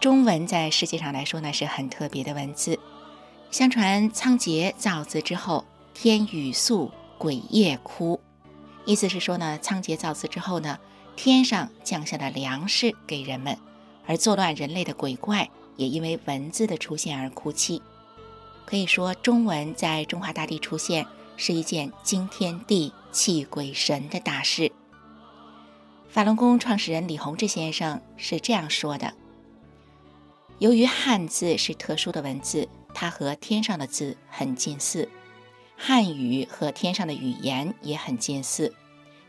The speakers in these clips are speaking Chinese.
中文在世界上来说呢是很特别的文字。相传仓颉造字之后，天雨粟，鬼夜哭，意思是说呢，仓颉造字之后呢，天上降下了粮食给人们，而作乱人类的鬼怪也因为文字的出现而哭泣。可以说，中文在中华大地出现是一件惊天地、泣鬼神的大事。法轮功创始人李洪志先生是这样说的。由于汉字是特殊的文字，它和天上的字很近似，汉语和天上的语言也很近似，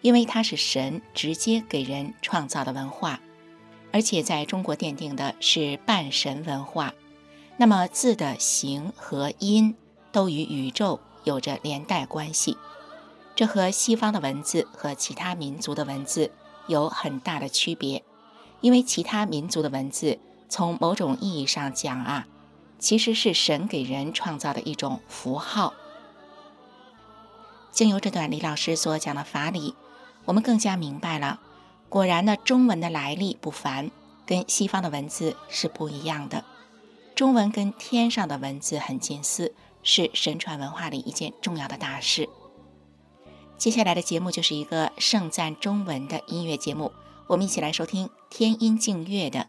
因为它是神直接给人创造的文化，而且在中国奠定的是半神文化，那么字的形和音都与宇宙有着连带关系，这和西方的文字和其他民族的文字有很大的区别，因为其他民族的文字。从某种意义上讲啊，其实是神给人创造的一种符号。经由这段李老师所讲的法理，我们更加明白了，果然呢，中文的来历不凡，跟西方的文字是不一样的。中文跟天上的文字很近似，是神传文化里一件重要的大事。接下来的节目就是一个盛赞中文的音乐节目，我们一起来收听天音净乐的。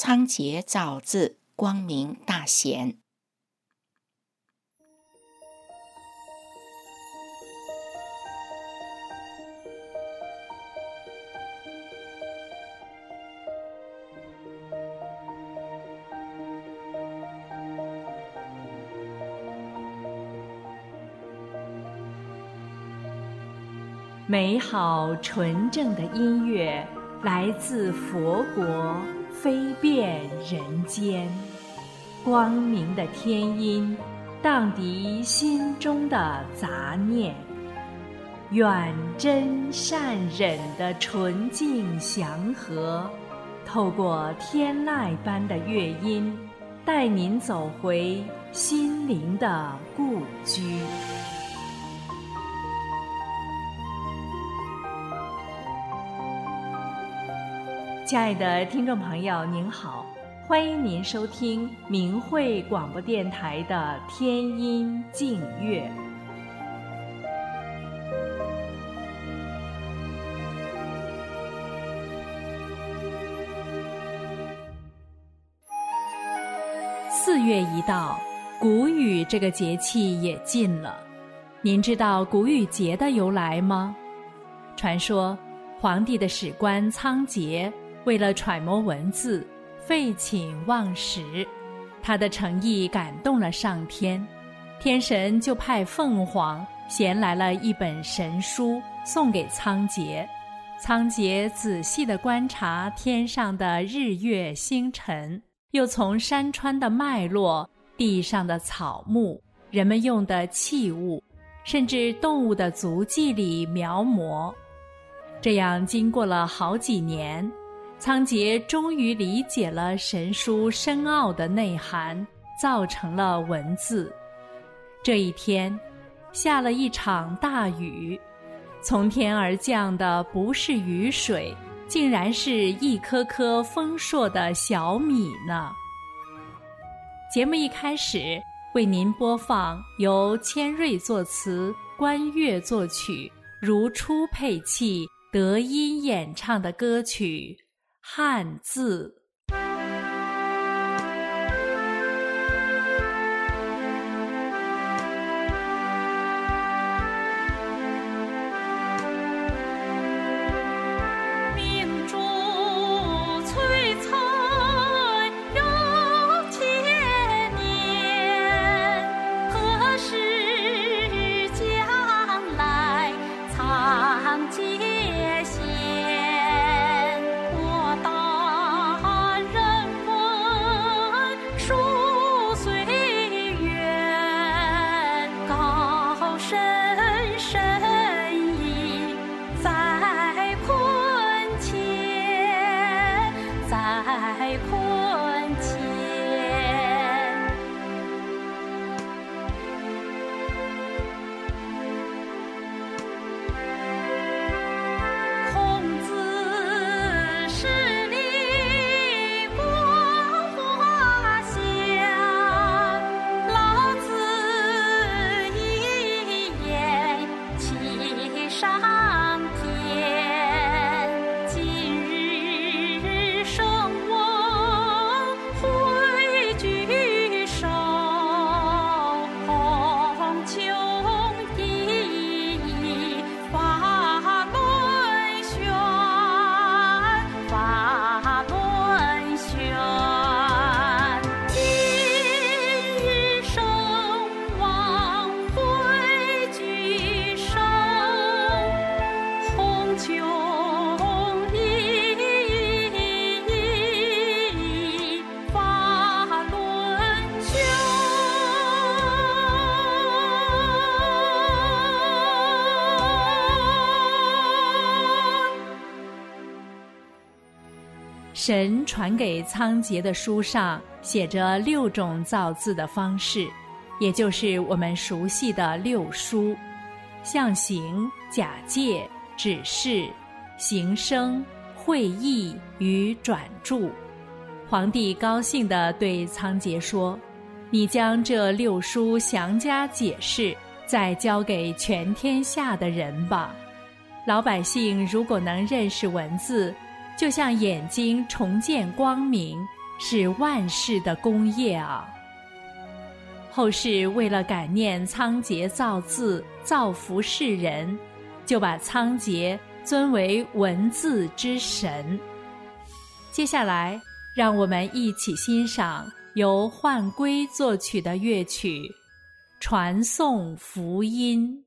仓颉造字，光明大显。美好纯正的音乐来自佛国。飞遍人间，光明的天音，荡涤心中的杂念。远真善忍的纯净祥和，透过天籁般的乐音，带您走回心灵的故居。亲爱的听众朋友，您好，欢迎您收听明慧广播电台的天音静月。四月一到，谷雨这个节气也近了。您知道谷雨节的由来吗？传说，皇帝的史官仓颉。为了揣摩文字，废寝忘食，他的诚意感动了上天，天神就派凤凰衔来了一本神书送给仓颉。仓颉仔细地观察天上的日月星辰，又从山川的脉络、地上的草木、人们用的器物，甚至动物的足迹里描摹。这样经过了好几年。仓颉终于理解了神书深奥的内涵，造成了文字。这一天，下了一场大雨，从天而降的不是雨水，竟然是一颗颗丰硕的小米呢。节目一开始，为您播放由千瑞作词、关悦作曲、如初配器、德音演唱的歌曲。汉字。神传给仓颉的书上写着六种造字的方式，也就是我们熟悉的六书：象形、假借、指示、形声、会意与转注。皇帝高兴地对仓颉说：“你将这六书详加解释，再交给全天下的人吧。老百姓如果能认识文字，就像眼睛重见光明，是万世的功业啊。”后世为了感念仓颉造字造福世人，就把仓颉尊为文字之神。接下来。让我们一起欣赏由幻归作曲的乐曲《传颂福音》。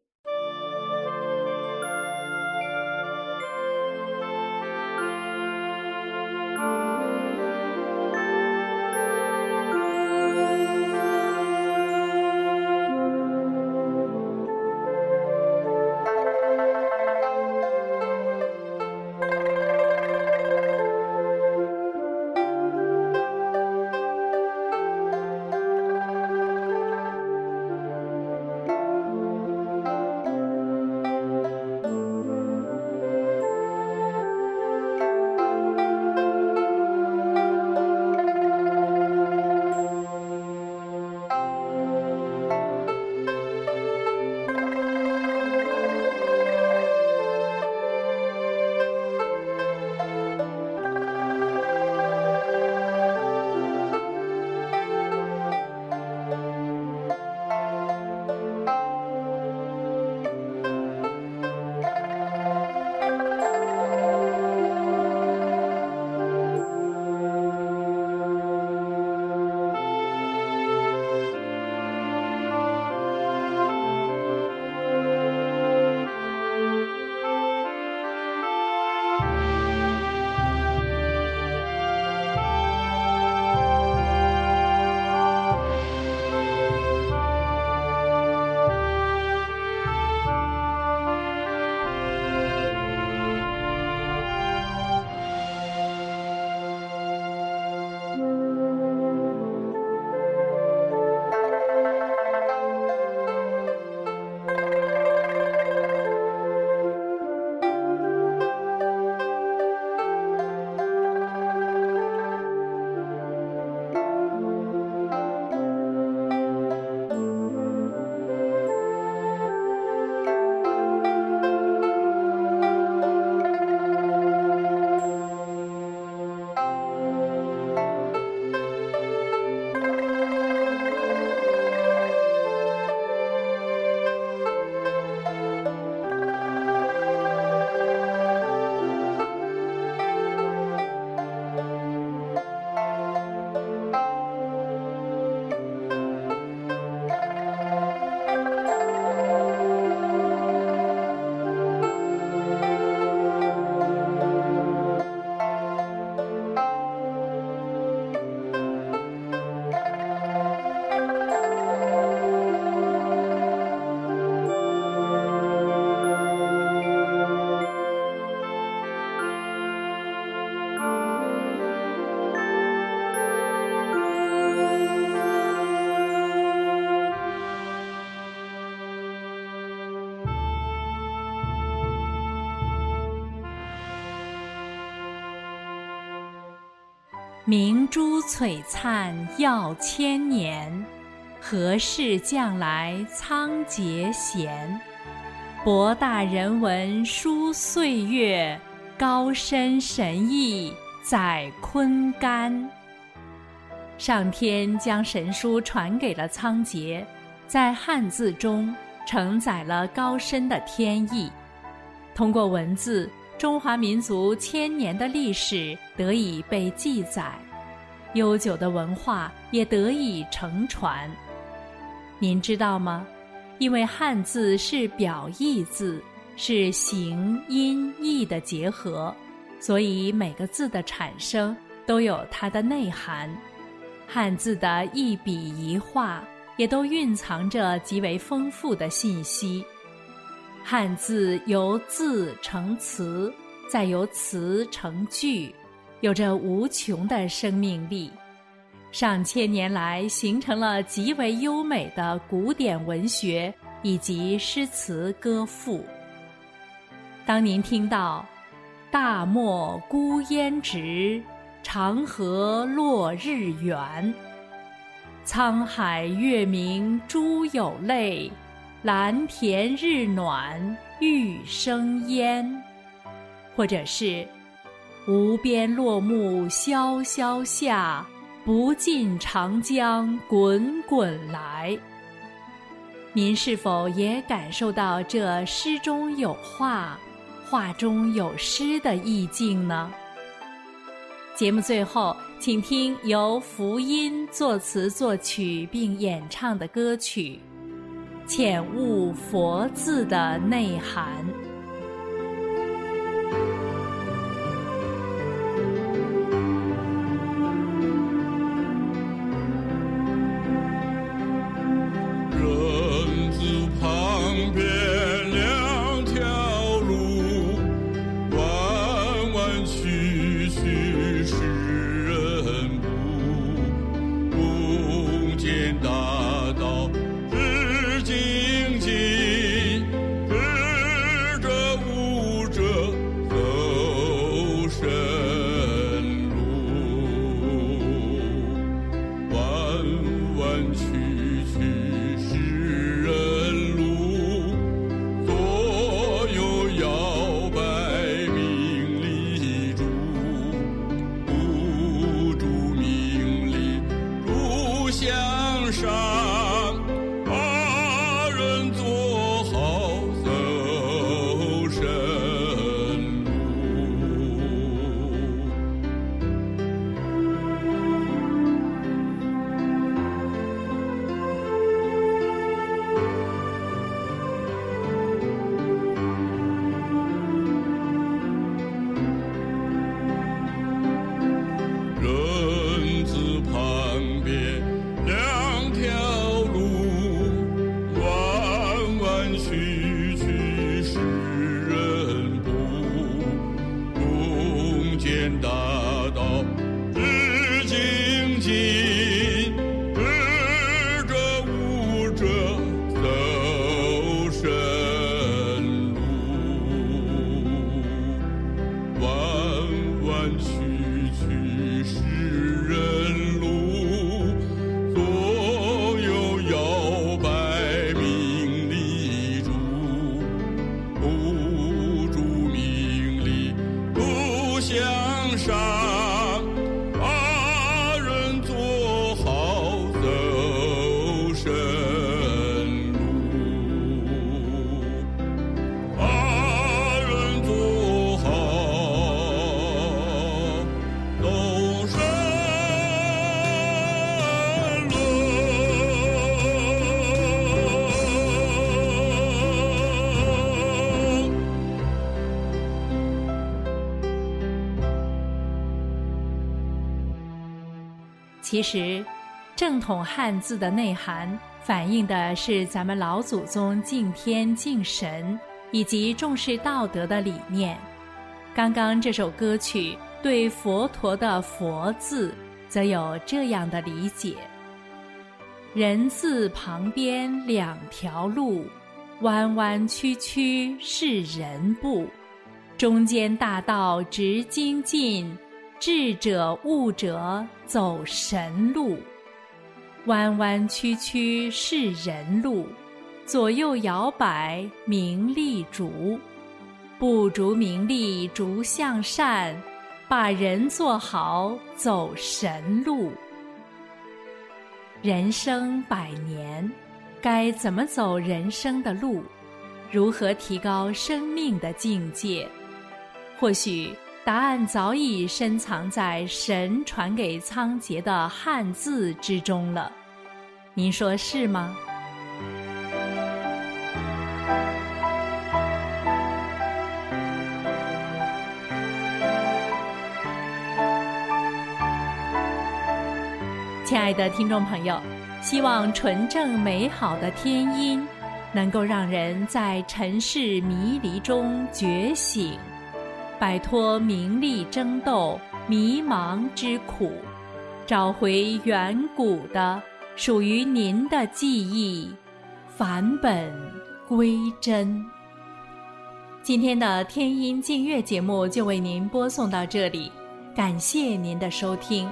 明珠璀璨耀千年，何事将来仓颉闲？博大人文书岁月，高深神意载坤干。上天将神书传给了仓颉，在汉字中承载了高深的天意。通过文字。中华民族千年的历史得以被记载，悠久的文化也得以承传。您知道吗？因为汉字是表意字，是形音义的结合，所以每个字的产生都有它的内涵。汉字的一笔一画也都蕴藏着极为丰富的信息。汉字由字成词，再由词成句，有着无穷的生命力，上千年来形成了极为优美的古典文学以及诗词歌赋。当您听到“大漠孤烟直，长河落日圆”，“沧海月明珠有泪，蓝田日暖玉生烟”，或者是。无边落木萧萧下，不尽长江滚滚来。您是否也感受到这诗中有画，画中有诗的意境呢？节目最后，请听由福音作词作曲并演唱的歌曲《浅悟佛字的内涵》。其实，正统汉字的内涵反映的是咱们老祖宗敬天敬神以及重视道德的理念。刚刚这首歌曲对佛陀的“佛”字，则有这样的理解：人字旁边两条路，弯弯曲曲是人步，中间大道直精进。智者悟者走神路，弯弯曲曲是人路，左右摇摆名利逐，不逐名利逐向善，把人做好走神路。人生百年，该怎么走人生的路？如何提高生命的境界？或许。答案早已深藏在神传给仓颉的汉字之中了，您说是吗？亲爱的听众朋友，希望纯正美好的天音能够让人在尘世迷离中觉醒。摆脱名利争斗、迷茫之苦，找回远古的属于您的记忆，返本归真。今天的天音静月节目就为您播送到这里，感谢您的收听。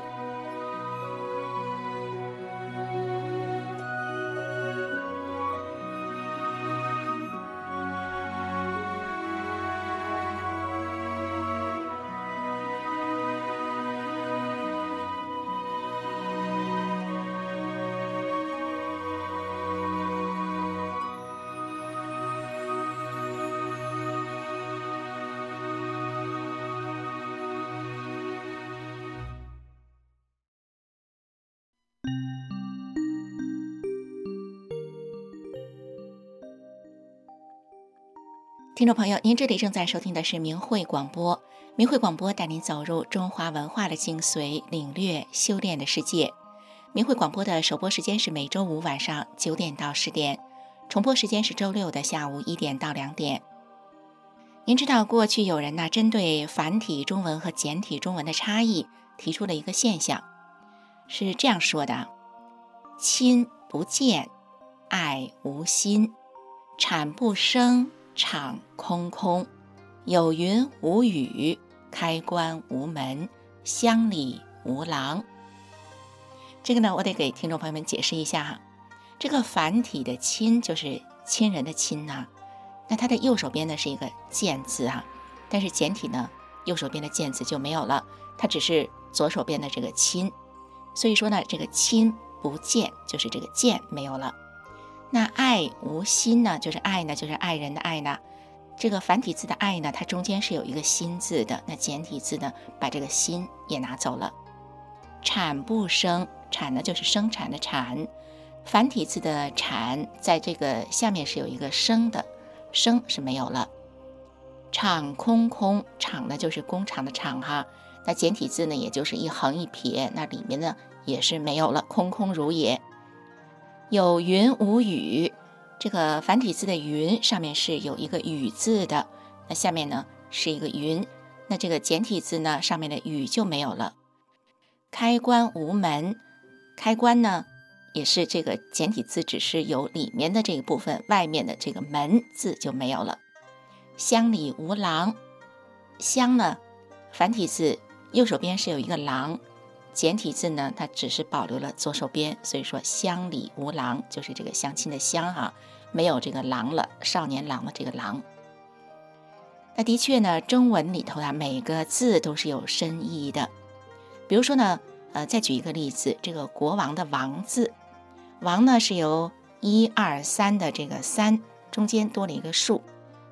听众朋友，您这里正在收听的是明慧广播。明慧广播带您走入中华文化的精髓，领略修炼的世界。明慧广播的首播时间是每周五晚上九点到十点，重播时间是周六的下午一点到两点。您知道，过去有人呢针对繁体中文和简体中文的差异，提出了一个现象，是这样说的：“亲不见，爱无心，产不生。”场空空，有云无雨，开关无门，乡里无郎。这个呢，我得给听众朋友们解释一下哈。这个繁体的“亲”就是亲人的“亲”呐，那它的右手边呢是一个“见”字啊，但是简体呢，右手边的“见”字就没有了，它只是左手边的这个“亲”。所以说呢，这个“亲”不见，就是这个“见”没有了。那爱无心呢？就是爱呢，就是爱人的爱呢。这个繁体字的爱呢，它中间是有一个心字的。那简体字呢，把这个心也拿走了。产不生，产呢就是生产的产。繁体字的产，在这个下面是有一个生的，生是没有了。厂空空，厂呢就是工厂的厂哈。那简体字呢，也就是一横一撇，那里面呢也是没有了，空空如也。有云无雨，这个繁体字的“云”上面是有一个“雨”字的，那下面呢是一个“云”，那这个简体字呢上面的“雨”就没有了。开关无门，开关呢也是这个简体字，只是有里面的这一部分，外面的这个“门”字就没有了。乡里无郎，乡呢繁体字右手边是有一个“郎”。简体字呢，它只是保留了左手边，所以说乡里无郎，就是这个相亲的乡哈，没有这个郎了，少年郎的这个郎。那的确呢，中文里头啊，每个字都是有深意的。比如说呢，呃，再举一个例子，这个国王的王字，王呢是由一二三的这个三中间多了一个竖，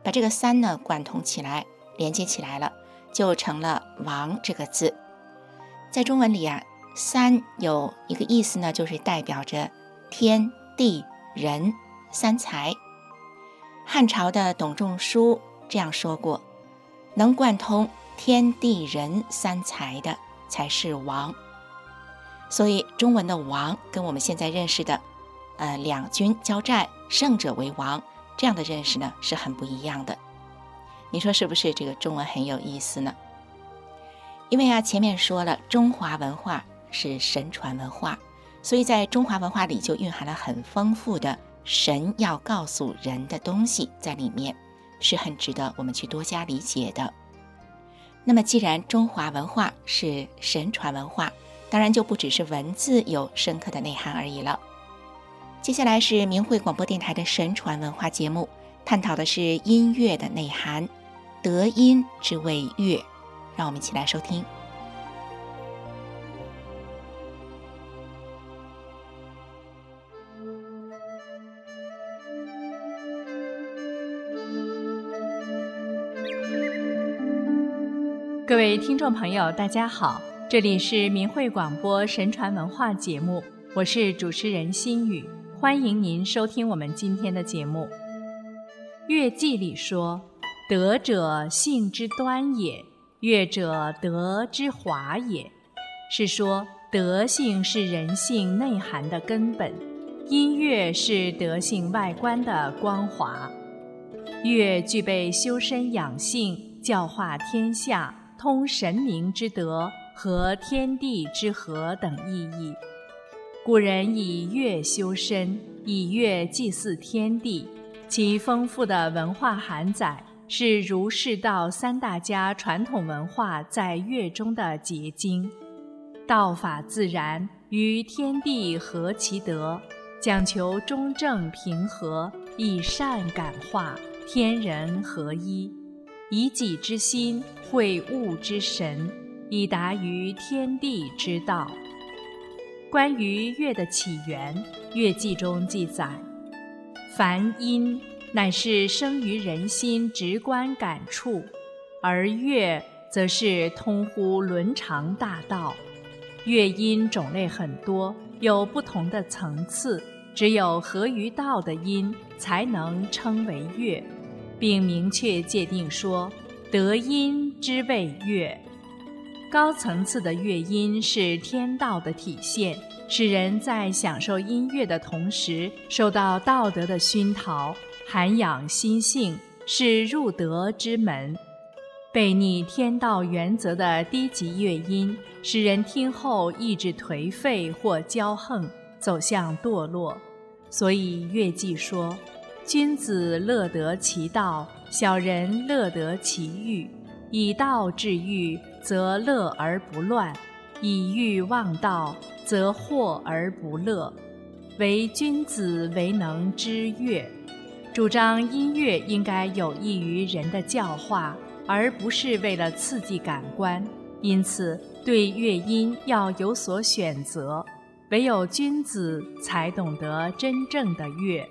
把这个三呢贯通起来，连接起来了，就成了王这个字。在中文里啊，三有一个意思呢，就是代表着天地人三才。汉朝的董仲舒这样说过：“能贯通天地人三才的，才是王。”所以，中文的“王”跟我们现在认识的“呃两军交战，胜者为王”这样的认识呢，是很不一样的。你说是不是？这个中文很有意思呢？因为啊，前面说了，中华文化是神传文化，所以在中华文化里就蕴含了很丰富的神要告诉人的东西在里面，是很值得我们去多加理解的。那么，既然中华文化是神传文化，当然就不只是文字有深刻的内涵而已了。接下来是明慧广播电台的神传文化节目，探讨的是音乐的内涵，德音之谓乐。让我们一起来收听。各位听众朋友，大家好，这里是明慧广播神传文化节目，我是主持人心雨，欢迎您收听我们今天的节目。《乐记》里说：“德者，性之端也。”乐者德之华也，是说德性是人性内涵的根本，音乐是德性外观的光华。乐具备修身养性、教化天下、通神明之德和天地之和等意义。古人以乐修身，以乐祭祀天地，其丰富的文化涵载是儒释道三大家传统文化在乐中的结晶。道法自然，与天地合其德，讲求中正平和，以善感化，天人合一，以己之心会物之神，以达于天地之道。关于乐的起源，《乐记》中记载：凡音，乃是生于人心直观感触；而乐，则是通乎伦常大道。乐音种类很多，有不同的层次，只有合于道的音才能称为乐，并明确界定说，得音之谓乐。高层次的乐音是天道的体现，使人在享受音乐的同时，受到道德的熏陶，涵养心性，是入德之门。背逆天道原则的低级乐音，使人听后意志颓废或骄横，走向堕落。所以乐记说：“君子乐得其道，小人乐得其欲。以道治欲，则乐而不乱；以欲忘道，则惑而不乐。唯君子为能知乐，主张音乐应该有益于人的教化。”而不是为了刺激感官，因此对乐音要有所选择。唯有君子才懂得真正的乐。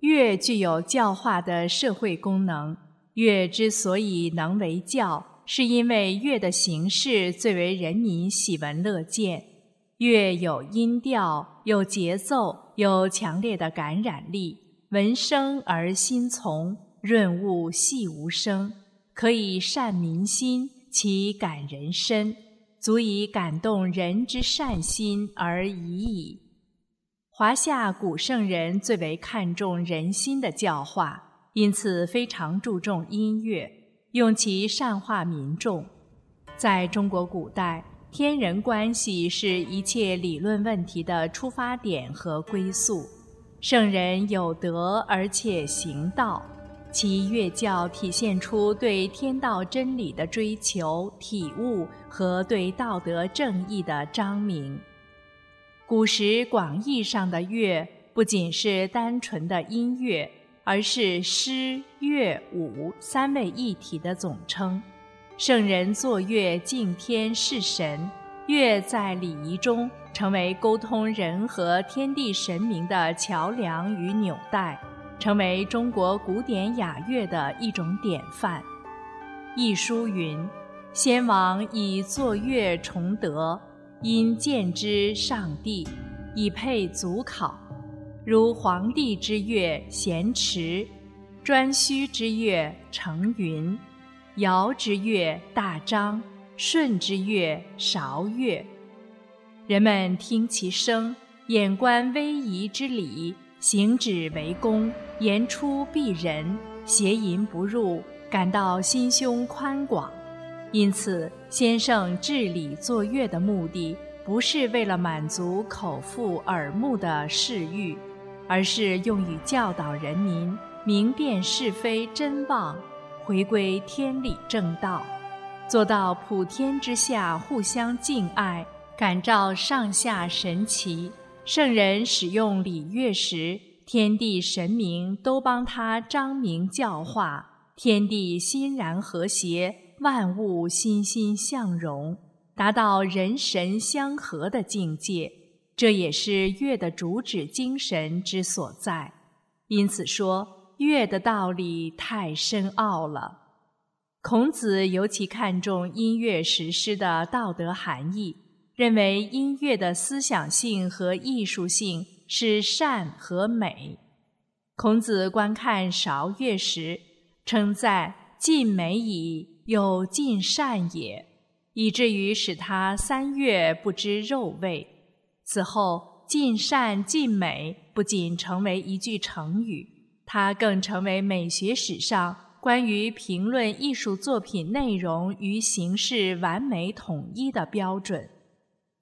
乐具有教化的社会功能。乐之所以能为教，是因为乐的形式最为人民喜闻乐见。乐有音调，有节奏，有强烈的感染力，闻声而心从。润物细无声，可以善民心，其感人深，足以感动人之善心而已矣。华夏古圣人最为看重人心的教化，因此非常注重音乐，用其善化民众。在中国古代，天人关系是一切理论问题的出发点和归宿。圣人有德而且行道。其乐教体现出对天道真理的追求、体悟和对道德正义的彰明。古时广义上的乐，不仅是单纯的音乐，而是诗、乐、舞三位一体的总称。圣人作乐敬天事神，乐在礼仪中成为沟通人和天地神明的桥梁与纽带。成为中国古典雅乐的一种典范。一书云：“先王以作乐崇德，因见之上帝，以配祖考。如黄帝之乐咸池，颛顼之乐成云，尧之乐大章，舜之乐韶乐。人们听其声，眼观威仪之礼。”行止为公，言出必人，邪淫不入，感到心胸宽广。因此，先生治理作乐的目的，不是为了满足口腹耳目的嗜欲，而是用于教导人民明辨是非真妄，回归天理正道，做到普天之下互相敬爱，感召上下神奇。圣人使用礼乐时，天地神明都帮他彰明教化，天地欣然和谐，万物欣欣向荣，达到人神相合的境界。这也是乐的主旨精神之所在。因此说，乐的道理太深奥了。孔子尤其看重音乐实施的道德含义。认为音乐的思想性和艺术性是善和美。孔子观看韶乐时，称赞尽美矣，又尽善也，以至于使他三月不知肉味。此后，尽善尽美不仅成为一句成语，它更成为美学史上关于评论艺术作品内容与形式完美统一的标准。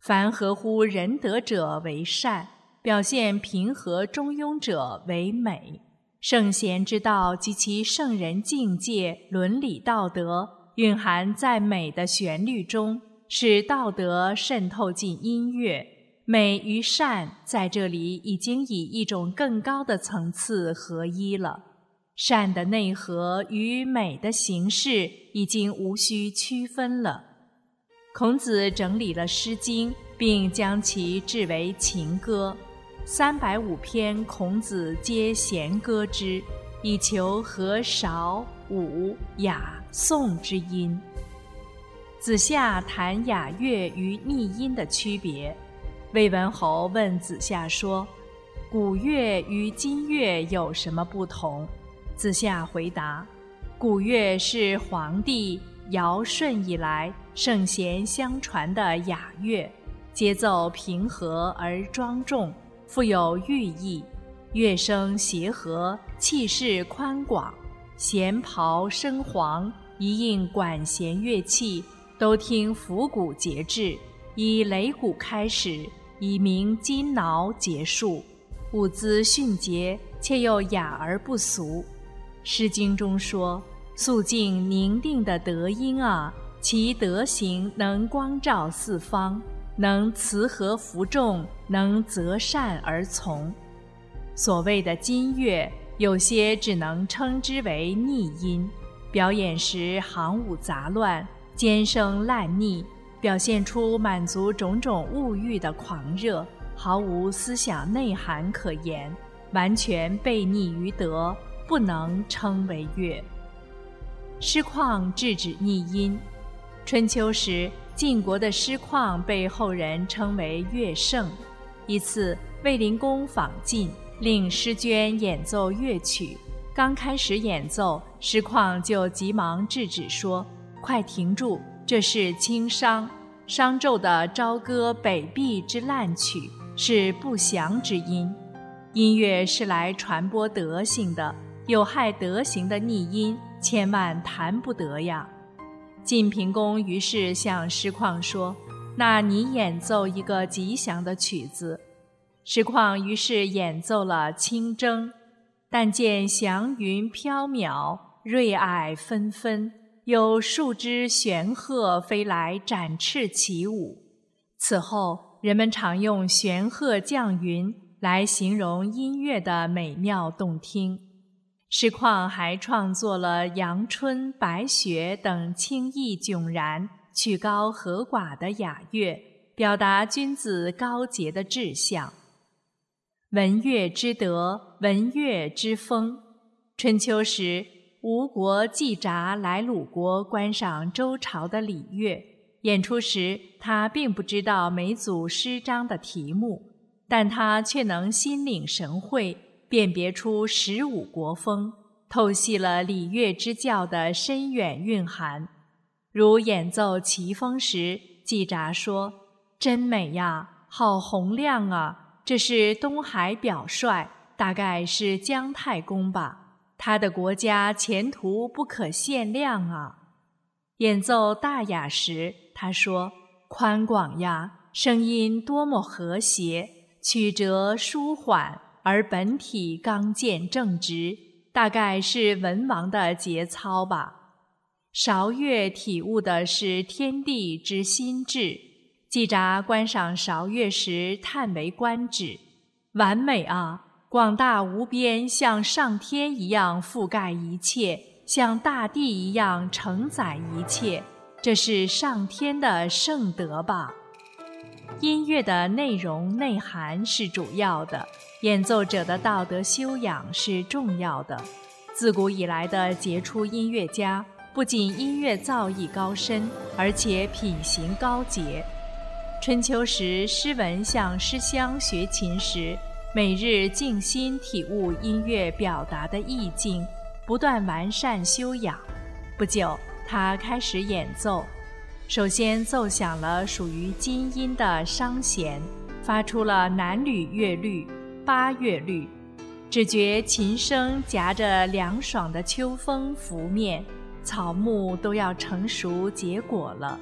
凡合乎仁德者为善，表现平和中庸者为美。圣贤之道及其圣人境界、伦理道德，蕴含在美的旋律中，使道德渗透进音乐。美与善在这里已经以一种更高的层次合一了。善的内核与美的形式已经无需区分了。孔子整理了《诗经》，并将其制为情歌，三百五篇，孔子皆弦歌之，以求和韶、武、雅、颂之音。子夏谈雅乐与逆音的区别。魏文侯问子夏说：“古乐与今乐有什么不同？”子夏回答：“古乐是黄帝尧舜以来圣贤相传的雅乐，节奏平和而庄重，富有寓意，乐声协和，气势宽广，弦袍声黄，一应管弦乐器都听府鼓节制，以擂鼓开始，以鸣金铙结束，舞姿迅捷，且又雅而不俗。”《诗经》中说：“肃静宁定的德音啊，其德行能光照四方，能慈和服众，能择善而从。”所谓的金乐，有些只能称之为逆音，表演时行舞杂乱，尖声烂腻，表现出满足种种物欲的狂热，毫无思想内涵可言，完全背逆于德。不能称为乐。诗况制止逆音。春秋时，晋国的诗况被后人称为乐圣。一次，卫灵公访晋，令诗娟演奏乐曲。刚开始演奏，诗况就急忙制止说：“快停住！这是轻商，商纣的朝歌北壁之烂曲，是不祥之音。音乐是来传播德性的。”有害德行的逆音，千万谈不得呀！晋平公于是向师旷说：“那你演奏一个吉祥的曲子。”师旷于是演奏了《清筝》，但见祥云飘渺，瑞霭纷纷，有数只玄鹤飞来展翅起舞。此后，人们常用“玄鹤降云”来形容音乐的美妙动听。石况还创作了《阳春》《白雪》等清逸迥然、曲高和寡的雅乐，表达君子高洁的志向。文乐之德，文乐之风。春秋时，吴国季札来鲁国观赏周朝的礼乐，演出时他并不知道每组诗章的题目，但他却能心领神会。辨别出十五国风，透析了礼乐之教的深远蕴含。如演奏齐风时，季札说：“真美呀，好洪亮啊！这是东海表率，大概是姜太公吧？他的国家前途不可限量啊！”演奏大雅时，他说：“宽广呀，声音多么和谐，曲折舒缓。”而本体刚健正直，大概是文王的节操吧。韶乐体悟的是天地之心智。季札观赏韶乐时，叹为观止，完美啊！广大无边，像上天一样覆盖一切，像大地一样承载一切，这是上天的圣德吧。音乐的内容内涵是主要的，演奏者的道德修养是重要的。自古以来的杰出音乐家，不仅音乐造诣高深，而且品行高洁。春秋时，诗文向诗乡学琴时，每日静心体悟音乐表达的意境，不断完善修养。不久，他开始演奏。首先奏响了属于金音的商弦，发出了南吕乐律、八月律。只觉琴声夹着凉爽的秋风拂面，草木都要成熟结果了。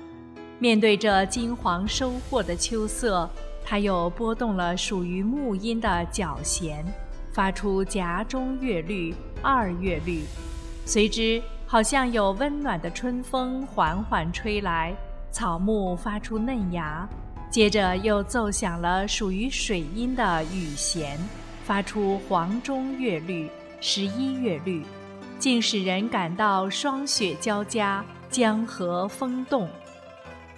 面对着金黄收获的秋色，他又拨动了属于木音的角弦，发出夹中乐律、二乐律，随之好像有温暖的春风缓缓吹来，草木发出嫩芽。接着又奏响了属于水音的羽弦，发出黄钟乐律、十一乐律，竟使人感到霜雪交加，江河风动。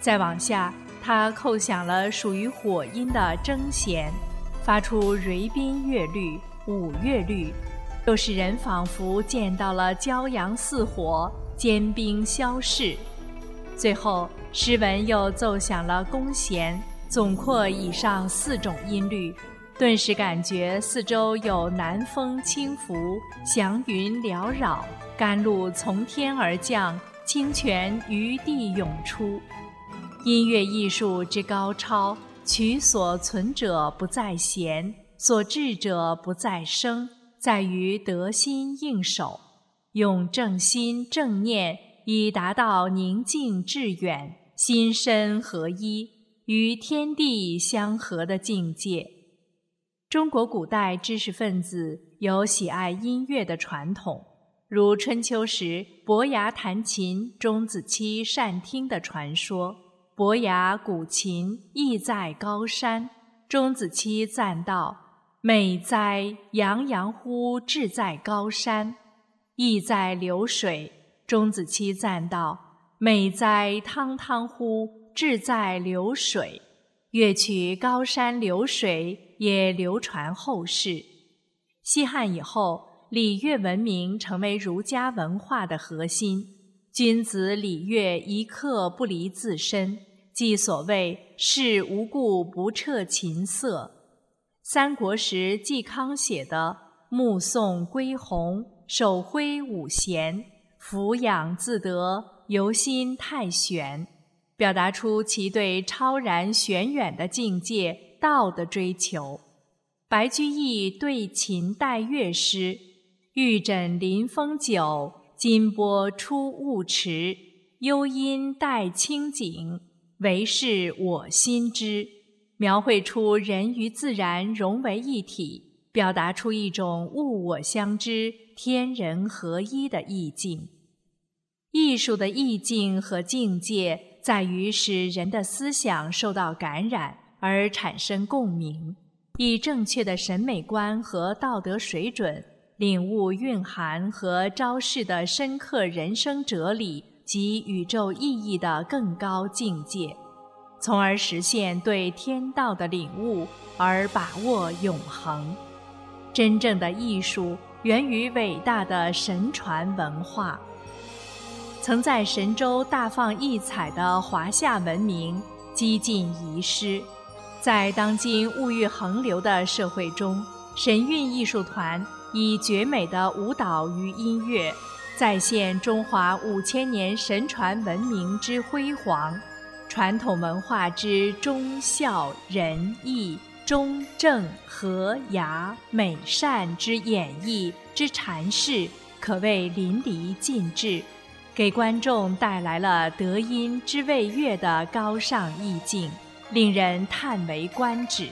再往下，他扣响了属于火音的筝弦，发出蕤宾乐律、五乐律，又使人仿佛见到了骄阳似火，坚冰消逝。最后。诗文又奏响了弓弦，总括以上四种音律，顿时感觉四周有南风轻拂，祥云缭绕，甘露从天而降，清泉于地涌出。音乐艺术之高超，取所存者不在弦，所至者不在声，在于得心应手，用正心正念，以达到宁静致远。心身合一，与天地相合的境界。中国古代知识分子有喜爱音乐的传统，如春秋时伯牙弹琴，钟子期善听的传说。伯牙鼓琴，意在高山。钟子期赞道：“美哉，洋洋乎志在高山！”意在流水。钟子期赞道。美哉，汤汤乎！志在流水。乐曲《高山流水》也流传后世。西汉以后，礼乐文明成为儒家文化的核心。君子礼乐一刻不离自身，即所谓“事无故不彻琴瑟”。三国时嵇康写的“目送归鸿，手挥五弦，俯仰自得”。由心太玄，表达出其对超然玄远的境界道的追求。白居易对秦代乐诗：“玉枕临风酒，金波出雾池。幽音带清景，唯是我心知。”描绘出人与自然融为一体，表达出一种物我相知、天人合一的意境。艺术的意境和境界，在于使人的思想受到感染而产生共鸣，以正确的审美观和道德水准，领悟蕴含和昭示的深刻人生哲理及宇宙意义的更高境界，从而实现对天道的领悟而把握永恒。真正的艺术源于伟大的神传文化。曾在神州大放异彩的华夏文明几近遗失，在当今物欲横流的社会中，神韵艺术团以绝美的舞蹈与音乐，再现中华五千年神传文明之辉煌，传统文化之忠孝仁义中正和雅美善之演绎之阐释，可谓淋漓尽致。给观众带来了德音之谓乐的高尚意境，令人叹为观止。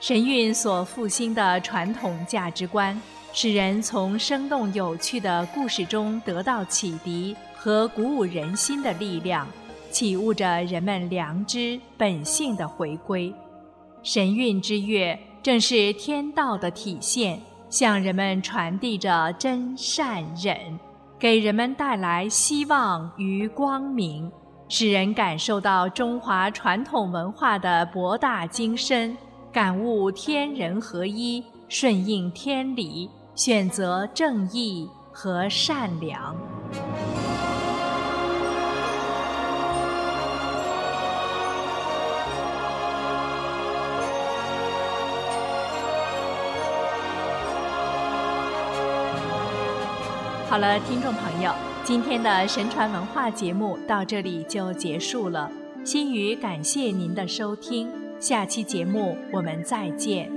神韵所复兴的传统价值观，使人从生动有趣的故事中得到启迪和鼓舞人心的力量，启悟着人们良知本性的回归。神韵之乐正是天道的体现，向人们传递着真善忍。给人们带来希望与光明，使人感受到中华传统文化的博大精深，感悟天人合一，顺应天理，选择正义和善良。好了，听众朋友，今天的神传文化节目到这里就结束了，心语感谢您的收听，下期节目我们再见。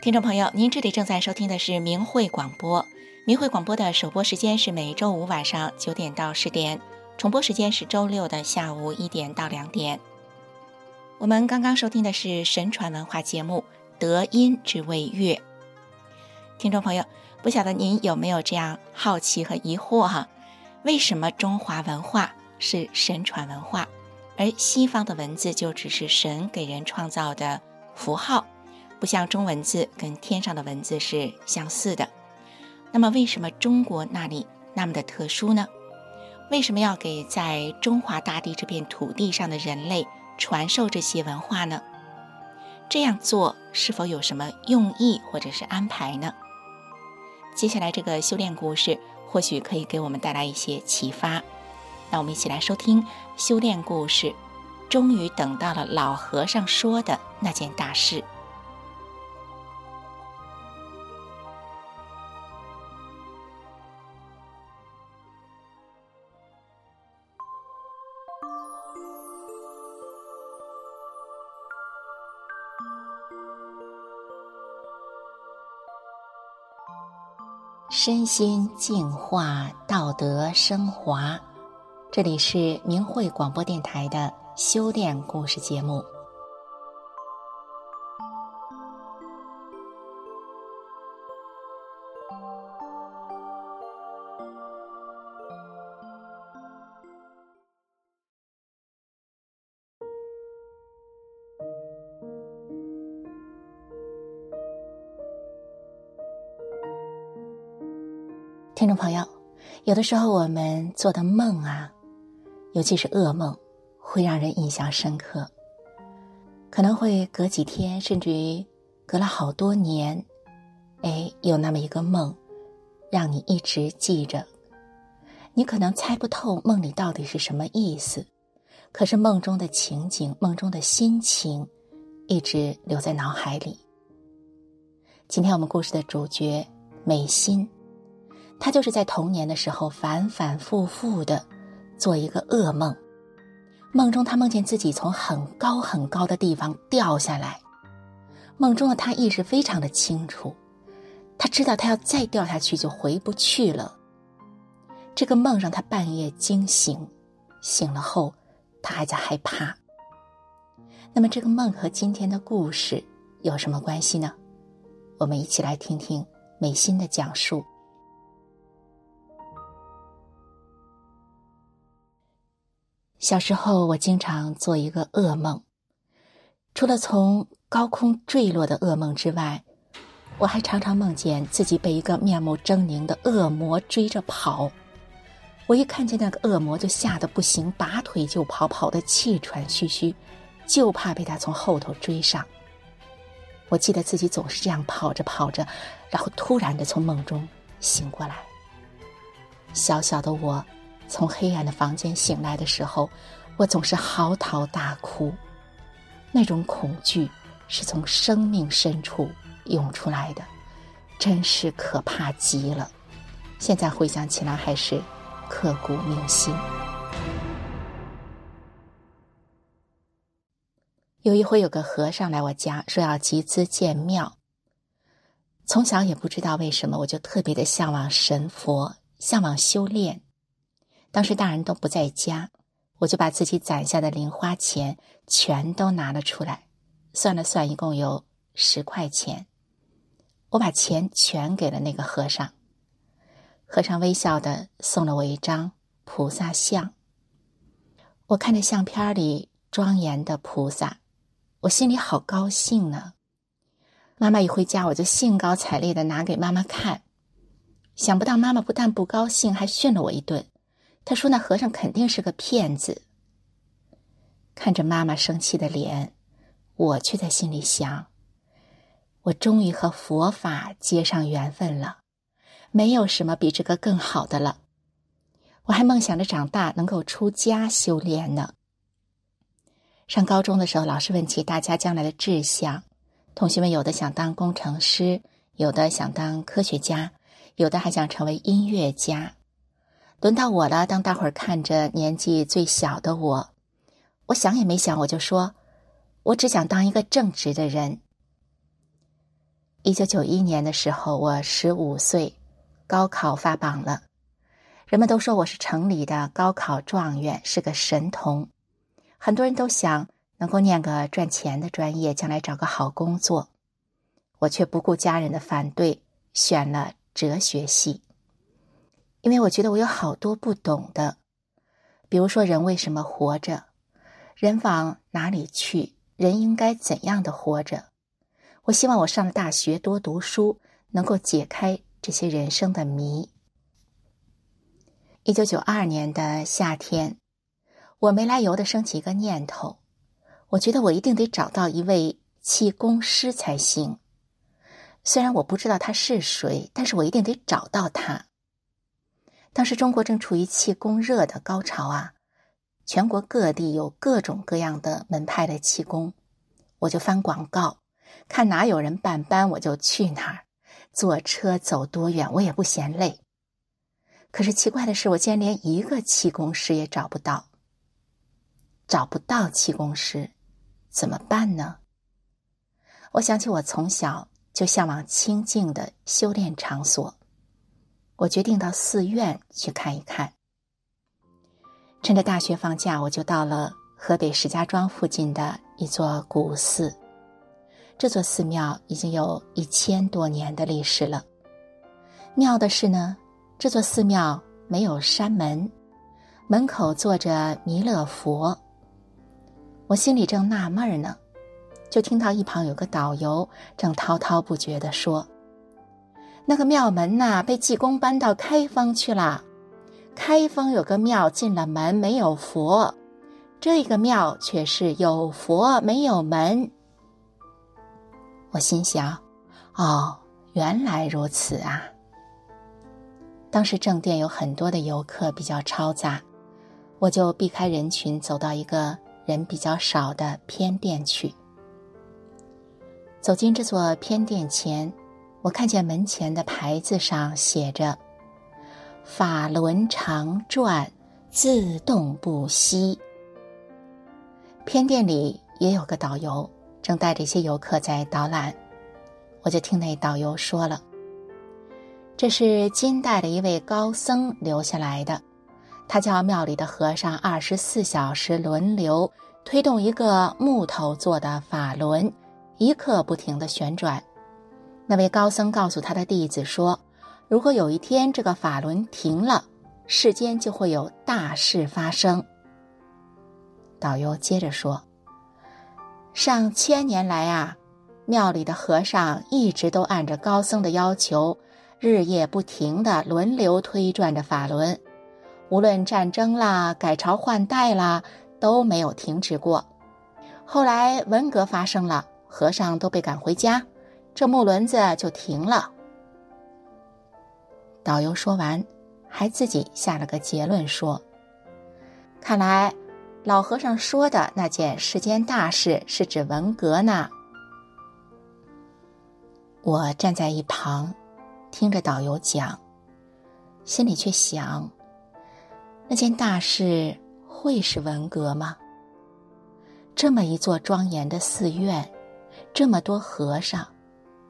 听众朋友，您这里正在收听的是明慧广播。明慧广播的首播时间是每周五晚上九点到十点，重播时间是周六的下午一点到两点。我们刚刚收听的是神传文化节目《德音之为乐》。听众朋友，不晓得您有没有这样好奇和疑惑哈？为什么中华文化是神传文化，而西方的文字就只是神给人创造的符号？不像中文字跟天上的文字是相似的，那么为什么中国那里那么的特殊呢？为什么要给在中华大地这片土地上的人类传授这些文化呢？这样做是否有什么用意或者是安排呢？接下来这个修炼故事或许可以给我们带来一些启发。那我们一起来收听修炼故事。终于等到了老和尚说的那件大事。身心净化，道德升华。这里是明慧广播电台的修炼故事节目。有的时候我们做的梦啊，尤其是噩梦，会让人印象深刻。可能会隔几天，甚至于隔了好多年，哎，有那么一个梦，让你一直记着。你可能猜不透梦里到底是什么意思，可是梦中的情景、梦中的心情，一直留在脑海里。今天我们故事的主角美心。他就是在童年的时候反反复复的做一个噩梦，梦中他梦见自己从很高很高的地方掉下来，梦中的他意识非常的清楚，他知道他要再掉下去就回不去了。这个梦让他半夜惊醒，醒了后他还在害怕。那么这个梦和今天的故事有什么关系呢？我们一起来听听美心的讲述。小时候，我经常做一个噩梦，除了从高空坠落的噩梦之外，我还常常梦见自己被一个面目狰狞的恶魔追着跑。我一看见那个恶魔，就吓得不行，拔腿就跑，跑得气喘吁吁，就怕被他从后头追上。我记得自己总是这样跑着跑着，然后突然的从梦中醒过来。小小的我。从黑暗的房间醒来的时候，我总是嚎啕大哭，那种恐惧是从生命深处涌出来的，真是可怕极了。现在回想起来，还是刻骨铭心。有一回，有个和尚来我家，说要集资建庙。从小也不知道为什么，我就特别的向往神佛，向往修炼。当时大人都不在家，我就把自己攒下的零花钱全都拿了出来，算了算，一共有十块钱。我把钱全给了那个和尚，和尚微笑的送了我一张菩萨像。我看着相片里庄严的菩萨，我心里好高兴呢。妈妈一回家，我就兴高采烈的拿给妈妈看，想不到妈妈不但不高兴，还训了我一顿。他说：“那和尚肯定是个骗子。”看着妈妈生气的脸，我却在心里想：“我终于和佛法结上缘分了，没有什么比这个更好的了。我还梦想着长大能够出家修炼呢。”上高中的时候，老师问起大家将来的志向，同学们有的想当工程师，有的想当科学家，有的还想成为音乐家。轮到我了。当大伙儿看着年纪最小的我，我想也没想，我就说：“我只想当一个正直的人。”一九九一年的时候，我十五岁，高考发榜了。人们都说我是城里的高考状元，是个神童。很多人都想能够念个赚钱的专业，将来找个好工作。我却不顾家人的反对，选了哲学系。因为我觉得我有好多不懂的，比如说人为什么活着，人往哪里去，人应该怎样的活着。我希望我上了大学多读书，能够解开这些人生的谜。一九九二年的夏天。我没来由的升起一个念头，我觉得我一定得找到一位气功师才行。虽然我不知道他是谁，但是我一定得找到他。当时中国正处于气功热的高潮啊，全国各地有各种各样的门派的气功，我就翻广告，看哪有人办班，我就去哪儿，坐车走多远我也不嫌累。可是奇怪的是，我竟然连一个气功师也找不到。找不到气功师，怎么办呢？我想起我从小就向往清静的修炼场所，我决定到寺院去看一看。趁着大学放假，我就到了河北石家庄附近的一座古寺。这座寺庙已经有一千多年的历史了。妙的是呢，这座寺庙没有山门，门口坐着弥勒佛。我心里正纳闷呢，就听到一旁有个导游正滔滔不绝地说：“那个庙门呐，被济公搬到开封去了。开封有个庙，进了门没有佛，这个庙却是有佛没有门。”我心想：“哦，原来如此啊！”当时正殿有很多的游客，比较嘈杂，我就避开人群，走到一个。人比较少的偏殿去。走进这座偏殿前，我看见门前的牌子上写着“法轮常转，自动不息”。偏殿里也有个导游，正带着一些游客在导览。我就听那导游说了：“这是金代的一位高僧留下来的。”他叫庙里的和尚二十四小时轮流推动一个木头做的法轮，一刻不停的旋转。那位高僧告诉他的弟子说：“如果有一天这个法轮停了，世间就会有大事发生。”导游接着说：“上千年来啊，庙里的和尚一直都按着高僧的要求，日夜不停的轮流推转着法轮。”无论战争啦、改朝换代啦，都没有停止过。后来文革发生了，和尚都被赶回家，这木轮子就停了。导游说完，还自己下了个结论说：“看来老和尚说的那件世间大事是指文革呢。”我站在一旁，听着导游讲，心里却想。那件大事会是文革吗？这么一座庄严的寺院，这么多和尚，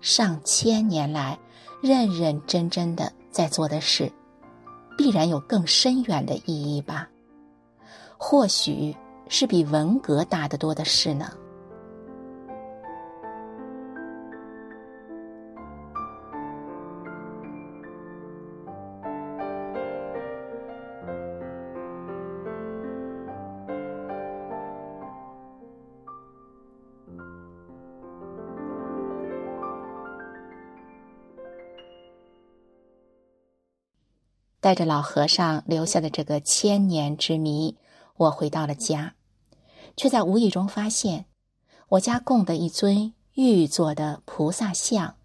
上千年来认认真真的在做的事，必然有更深远的意义吧？或许是比文革大得多的事呢？带着老和尚留下的这个千年之谜，我回到了家，却在无意中发现，我家供的一尊玉做的菩萨像，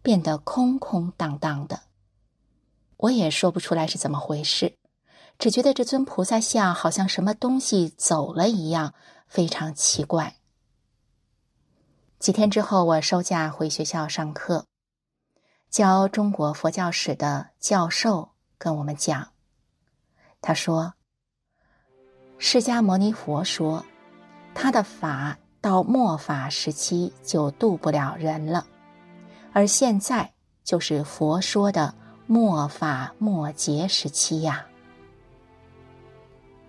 变得空空荡荡的。我也说不出来是怎么回事，只觉得这尊菩萨像好像什么东西走了一样，非常奇怪。几天之后，我收假回学校上课，教中国佛教史的教授。跟我们讲，他说：“释迦牟尼佛说，他的法到末法时期就渡不了人了，而现在就是佛说的末法末劫时期呀。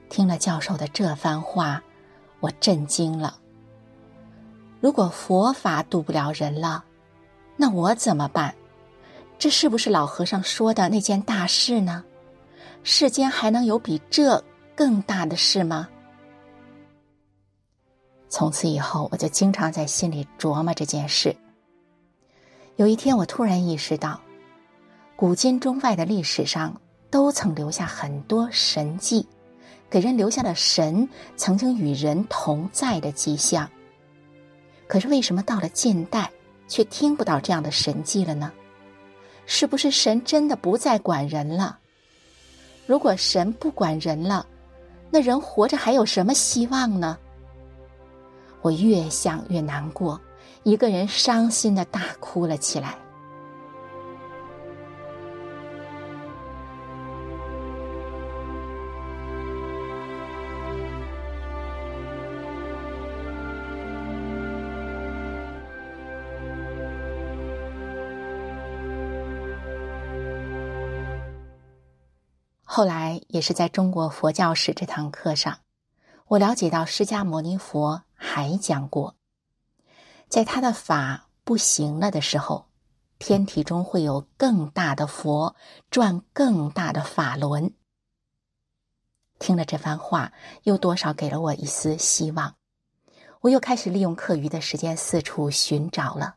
听了教授的这番话，我震惊了。如果佛法渡不了人了，那我怎么办？这是不是老和尚说的那件大事呢？世间还能有比这更大的事吗？从此以后，我就经常在心里琢磨这件事。有一天，我突然意识到，古今中外的历史上都曾留下很多神迹，给人留下了神曾经与人同在的迹象。可是，为什么到了近代，却听不到这样的神迹了呢？是不是神真的不再管人了？如果神不管人了，那人活着还有什么希望呢？我越想越难过，一个人伤心的大哭了起来。后来也是在中国佛教史这堂课上，我了解到释迦牟尼佛还讲过，在他的法不行了的时候，天体中会有更大的佛转更大的法轮。听了这番话，又多少给了我一丝希望。我又开始利用课余的时间四处寻找了。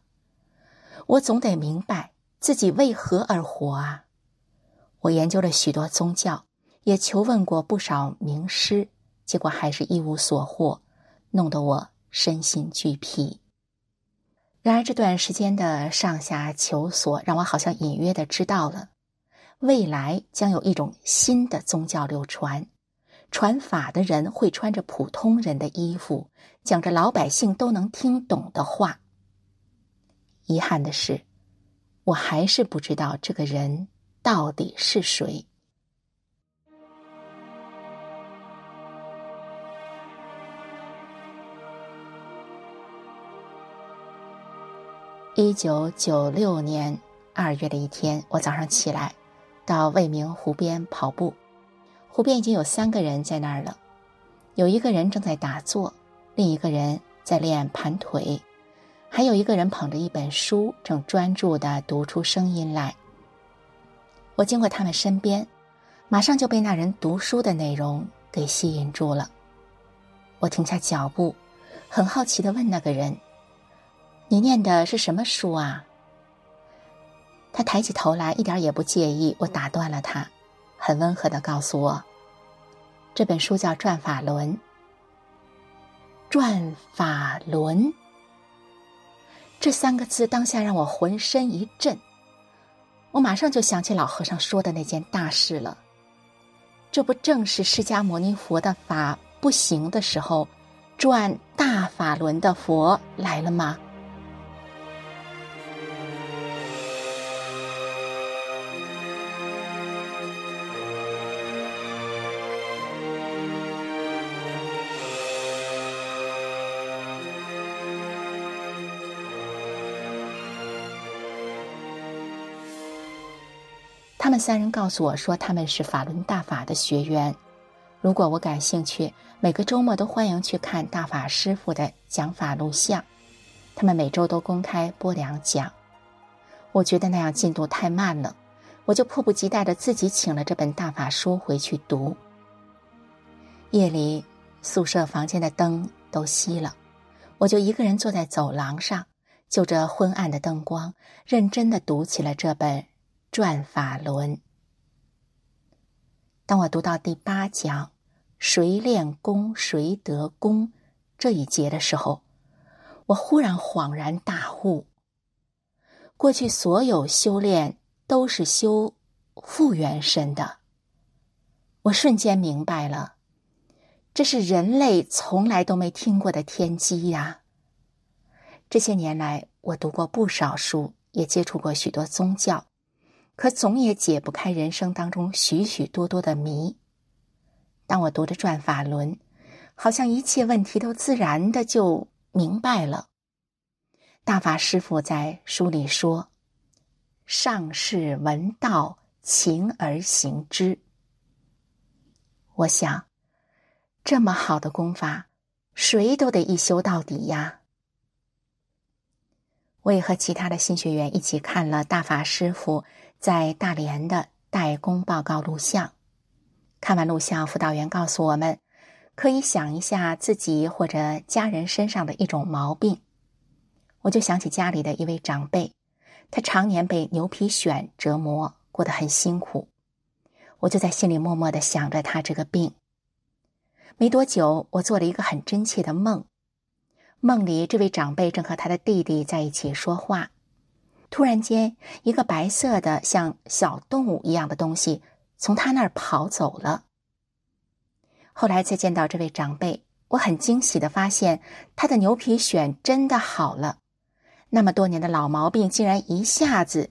我总得明白自己为何而活啊！我研究了许多宗教，也求问过不少名师，结果还是一无所获，弄得我身心俱疲。然而这段时间的上下求索，让我好像隐约的知道了，未来将有一种新的宗教流传，传法的人会穿着普通人的衣服，讲着老百姓都能听懂的话。遗憾的是，我还是不知道这个人。到底是谁？一九九六年二月的一天，我早上起来，到未名湖边跑步。湖边已经有三个人在那儿了，有一个人正在打坐，另一个人在练盘腿，还有一个人捧着一本书，正专注的读出声音来。我经过他们身边，马上就被那人读书的内容给吸引住了。我停下脚步，很好奇的问那个人：“你念的是什么书啊？”他抬起头来，一点也不介意我打断了他，很温和的告诉我：“这本书叫《转法轮》。”转法轮这三个字当下让我浑身一震。我马上就想起老和尚说的那件大事了，这不正是释迦牟尼佛的法不行的时候，转大法轮的佛来了吗？三人告诉我说，他们是法轮大法的学员。如果我感兴趣，每个周末都欢迎去看大法师傅的讲法录像。他们每周都公开播两讲。我觉得那样进度太慢了，我就迫不及待的自己请了这本大法书回去读。夜里，宿舍房间的灯都熄了，我就一个人坐在走廊上，就着昏暗的灯光，认真的读起了这本。转法轮。当我读到第八讲“谁练功谁得功”这一节的时候，我忽然恍然大悟：过去所有修炼都是修复原身的。我瞬间明白了，这是人类从来都没听过的天机呀！这些年来，我读过不少书，也接触过许多宗教。可总也解不开人生当中许许多多的谜。当我读着《转法轮》，好像一切问题都自然的就明白了。大法师父在书里说：“上士闻道，勤而行之。我想，这么好的功法，谁都得一修到底呀。我也和其他的新学员一起看了大法师傅在大连的代工报告录像。看完录像，辅导员告诉我们，可以想一下自己或者家人身上的一种毛病。我就想起家里的一位长辈，他常年被牛皮癣折磨，过得很辛苦。我就在心里默默的想着他这个病。没多久，我做了一个很真切的梦，梦里这位长辈正和他的弟弟在一起说话，突然间，一个白色的像小动物一样的东西从他那儿跑走了。后来再见到这位长辈，我很惊喜的发现他的牛皮癣真的好了，那么多年的老毛病竟然一下子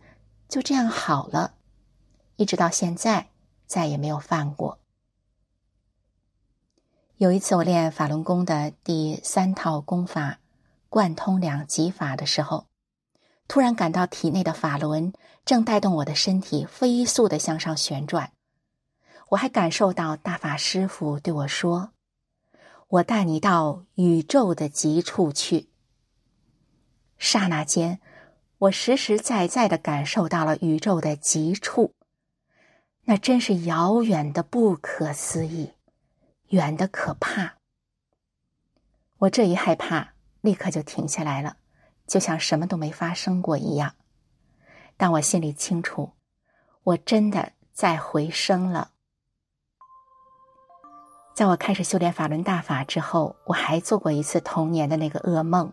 就这样好了，一直到现在。再也没有犯过。有一次，我练法轮功的第三套功法——贯通两极法的时候，突然感到体内的法轮正带动我的身体飞速的向上旋转。我还感受到大法师父对我说：“我带你到宇宙的极处去。”刹那间，我实实在在的感受到了宇宙的极处。那真是遥远的不可思议，远的可怕。我这一害怕，立刻就停下来了，就像什么都没发生过一样。但我心里清楚，我真的在回升了。在我开始修炼法轮大法之后，我还做过一次童年的那个噩梦，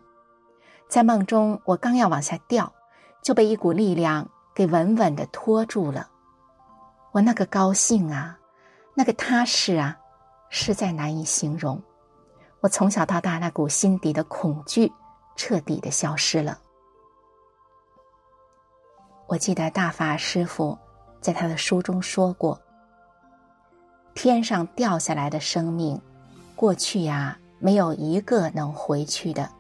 在梦中，我刚要往下掉，就被一股力量给稳稳的拖住了。我那个高兴啊，那个踏实啊，实在难以形容。我从小到大那股心底的恐惧彻底的消失了。我记得大法师父在他的书中说过：“天上掉下来的生命，过去呀没有一个能回去的。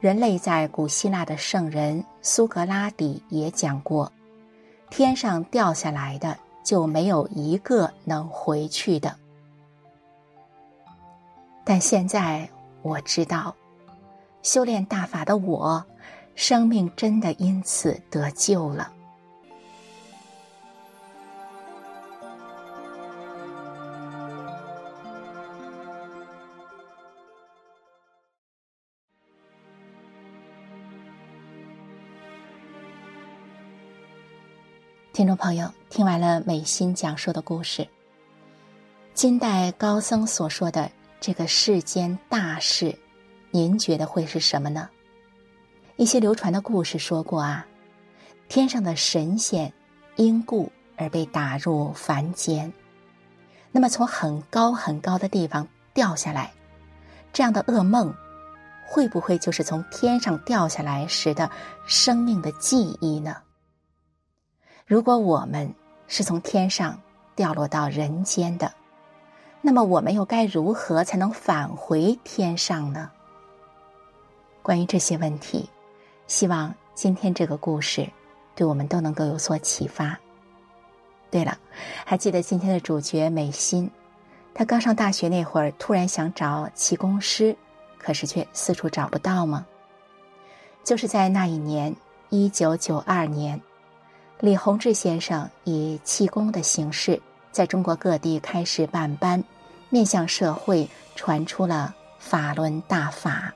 人类在古希腊的圣人苏格拉底也讲过，天上掉下来的。”就没有一个能回去的。但现在我知道，修炼大法的我，生命真的因此得救了。听众朋友，听完了美心讲述的故事，金代高僧所说的这个世间大事，您觉得会是什么呢？一些流传的故事说过啊，天上的神仙因故而被打入凡间，那么从很高很高的地方掉下来，这样的噩梦，会不会就是从天上掉下来时的生命的记忆呢？如果我们是从天上掉落到人间的，那么我们又该如何才能返回天上呢？关于这些问题，希望今天这个故事对我们都能够有所启发。对了，还记得今天的主角美心，她刚上大学那会儿，突然想找气功师，可是却四处找不到吗？就是在那一年，一九九二年。李洪志先生以气功的形式，在中国各地开始办班，面向社会传出了法轮大法。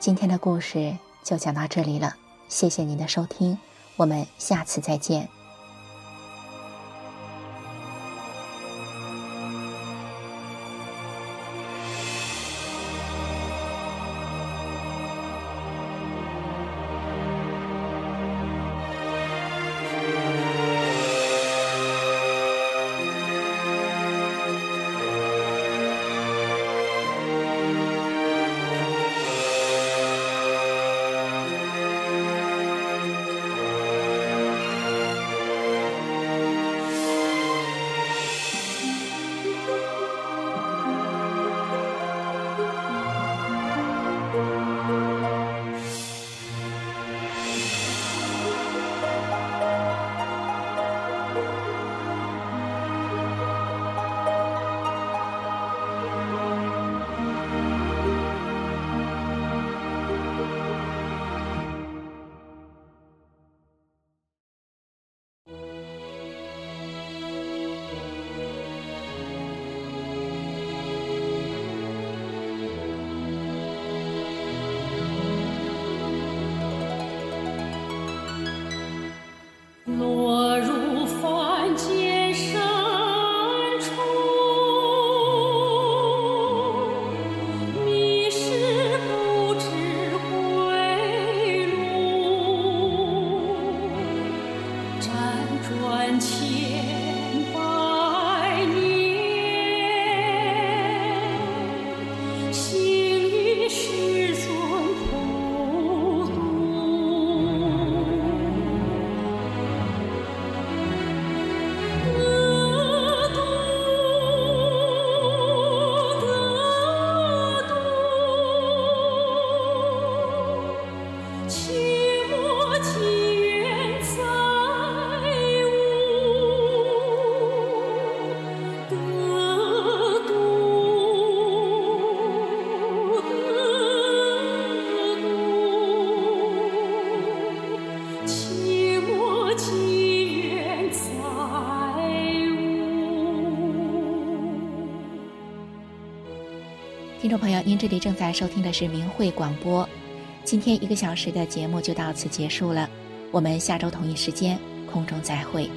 今天的故事就讲到这里了，谢谢您的收听，我们下次再见。切莫情缘在无，得度得度。切莫情缘在无，听众朋友，您这里正在收听的是明慧广播。今天一个小时的节目就到此结束了，我们下周同一时间空中再会。